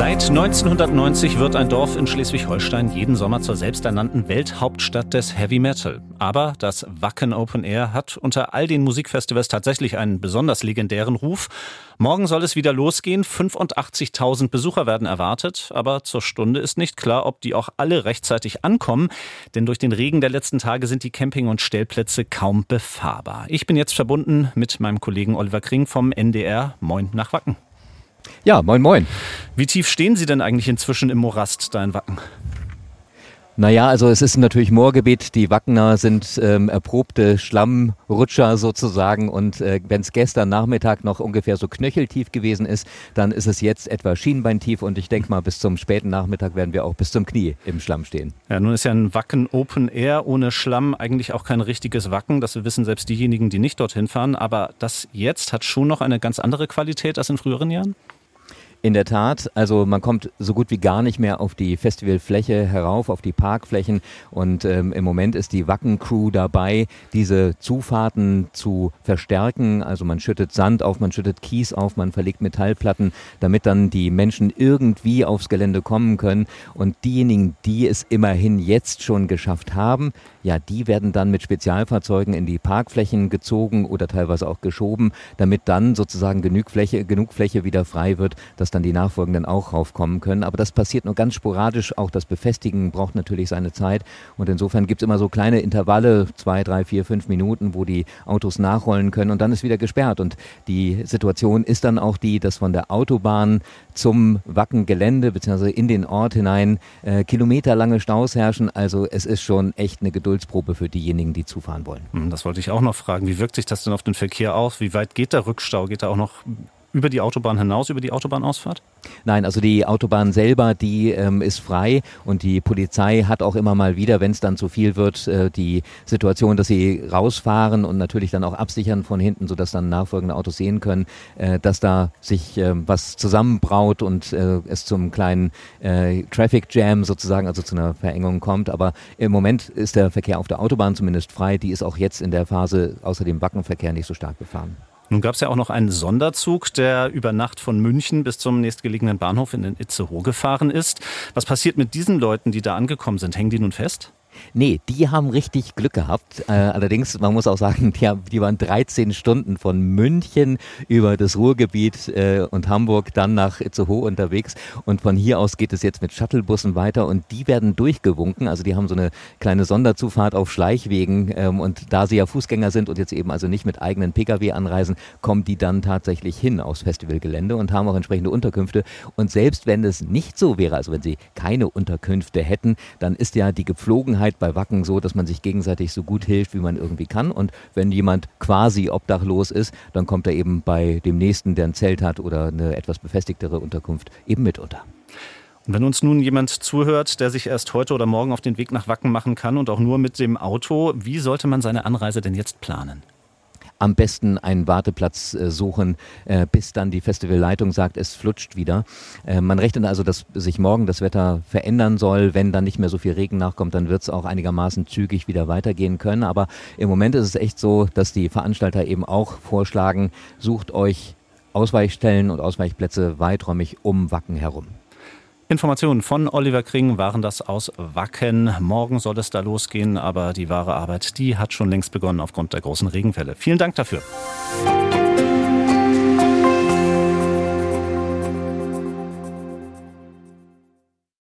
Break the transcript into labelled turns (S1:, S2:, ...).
S1: Seit 1990 wird ein Dorf in Schleswig-Holstein jeden Sommer zur selbsternannten Welthauptstadt des Heavy Metal. Aber das Wacken Open Air hat unter all den Musikfestivals tatsächlich einen besonders legendären Ruf. Morgen soll es wieder losgehen. 85.000 Besucher werden erwartet. Aber zur Stunde ist nicht klar, ob die auch alle rechtzeitig ankommen. Denn durch den Regen der letzten Tage sind die Camping- und Stellplätze kaum befahrbar. Ich bin jetzt verbunden mit meinem Kollegen Oliver Kring vom NDR. Moin nach Wacken.
S2: Ja, moin, moin.
S1: Wie tief stehen Sie denn eigentlich inzwischen im Morast da in Wacken?
S2: Naja, also es ist natürlich Moorgebiet. Die Wackener sind ähm, erprobte Schlammrutscher sozusagen. Und äh, wenn es gestern Nachmittag noch ungefähr so knöcheltief gewesen ist, dann ist es jetzt etwa schienbeintief. Und ich denke mal, bis zum späten Nachmittag werden wir auch bis zum Knie im Schlamm stehen.
S1: Ja, nun ist ja ein Wacken Open Air ohne Schlamm eigentlich auch kein richtiges Wacken. Das wissen selbst diejenigen, die nicht dorthin fahren. Aber das jetzt hat schon noch eine ganz andere Qualität als in früheren Jahren?
S2: In der Tat, also man kommt so gut wie gar nicht mehr auf die Festivalfläche herauf, auf die Parkflächen und ähm, im Moment ist die Wacken-Crew dabei, diese Zufahrten zu verstärken. Also man schüttet Sand auf, man schüttet Kies auf, man verlegt Metallplatten, damit dann die Menschen irgendwie aufs Gelände kommen können und diejenigen, die es immerhin jetzt schon geschafft haben, ja, die werden dann mit Spezialfahrzeugen in die Parkflächen gezogen oder teilweise auch geschoben, damit dann sozusagen genug Fläche, genug Fläche wieder frei wird, dass dann die Nachfolgenden auch raufkommen können. Aber das passiert nur ganz sporadisch. Auch das Befestigen braucht natürlich seine Zeit. Und insofern gibt es immer so kleine Intervalle, zwei, drei, vier, fünf Minuten, wo die Autos nachrollen können und dann ist wieder gesperrt. Und die Situation ist dann auch die, dass von der Autobahn zum Wackengelände bzw. in den Ort hinein äh, kilometerlange Staus herrschen. Also es ist schon echt eine Geduldsprobe für diejenigen, die zufahren wollen.
S1: Hm, das wollte ich auch noch fragen. Wie wirkt sich das denn auf den Verkehr aus? Wie weit geht der Rückstau? Geht da auch noch über die Autobahn hinaus, über die Autobahnausfahrt?
S2: Nein, also die Autobahn selber, die ähm, ist frei und die Polizei hat auch immer mal wieder, wenn es dann zu viel wird, äh, die Situation, dass sie rausfahren und natürlich dann auch absichern von hinten, sodass dann nachfolgende Autos sehen können, äh, dass da sich äh, was zusammenbraut und äh, es zum kleinen äh, Traffic Jam sozusagen, also zu einer Verengung kommt. Aber im Moment ist der Verkehr auf der Autobahn zumindest frei. Die ist auch jetzt in der Phase außer dem Backenverkehr nicht so stark befahren.
S1: Nun gab es ja auch noch einen Sonderzug, der über Nacht von München bis zum nächstgelegenen Bahnhof in den Itzehoe gefahren ist. Was passiert mit diesen Leuten, die da angekommen sind? Hängen die nun fest?
S2: Nee, die haben richtig Glück gehabt. Äh, allerdings, man muss auch sagen, die, haben, die, waren 13 Stunden von München über das Ruhrgebiet äh, und Hamburg dann nach Itzehoe unterwegs. Und von hier aus geht es jetzt mit Shuttlebussen weiter und die werden durchgewunken. Also die haben so eine kleine Sonderzufahrt auf Schleichwegen. Ähm, und da sie ja Fußgänger sind und jetzt eben also nicht mit eigenen Pkw anreisen, kommen die dann tatsächlich hin aufs Festivalgelände und haben auch entsprechende Unterkünfte. Und selbst wenn es nicht so wäre, also wenn sie keine Unterkünfte hätten, dann ist ja die Gepflogenheit Zusammenarbeit bei Wacken so, dass man sich gegenseitig so gut hilft, wie man irgendwie kann. Und wenn jemand quasi obdachlos ist, dann kommt er eben bei dem Nächsten, der ein Zelt hat oder eine etwas befestigtere Unterkunft, eben mit unter.
S1: Und wenn uns nun jemand zuhört, der sich erst heute oder morgen auf den Weg nach Wacken machen kann und auch nur mit dem Auto, wie sollte man seine Anreise denn jetzt planen?
S2: Am besten einen Warteplatz äh, suchen, äh, bis dann die Festivalleitung sagt, es flutscht wieder. Äh, man rechnet also, dass sich morgen das Wetter verändern soll. Wenn dann nicht mehr so viel Regen nachkommt, dann wird es auch einigermaßen zügig wieder weitergehen können. Aber im Moment ist es echt so, dass die Veranstalter eben auch vorschlagen, sucht euch Ausweichstellen und Ausweichplätze weiträumig um Wacken herum.
S1: Informationen von Oliver Kring waren das aus Wacken. Morgen soll es da losgehen, aber die wahre Arbeit, die hat schon längst begonnen aufgrund der großen Regenfälle. Vielen Dank dafür.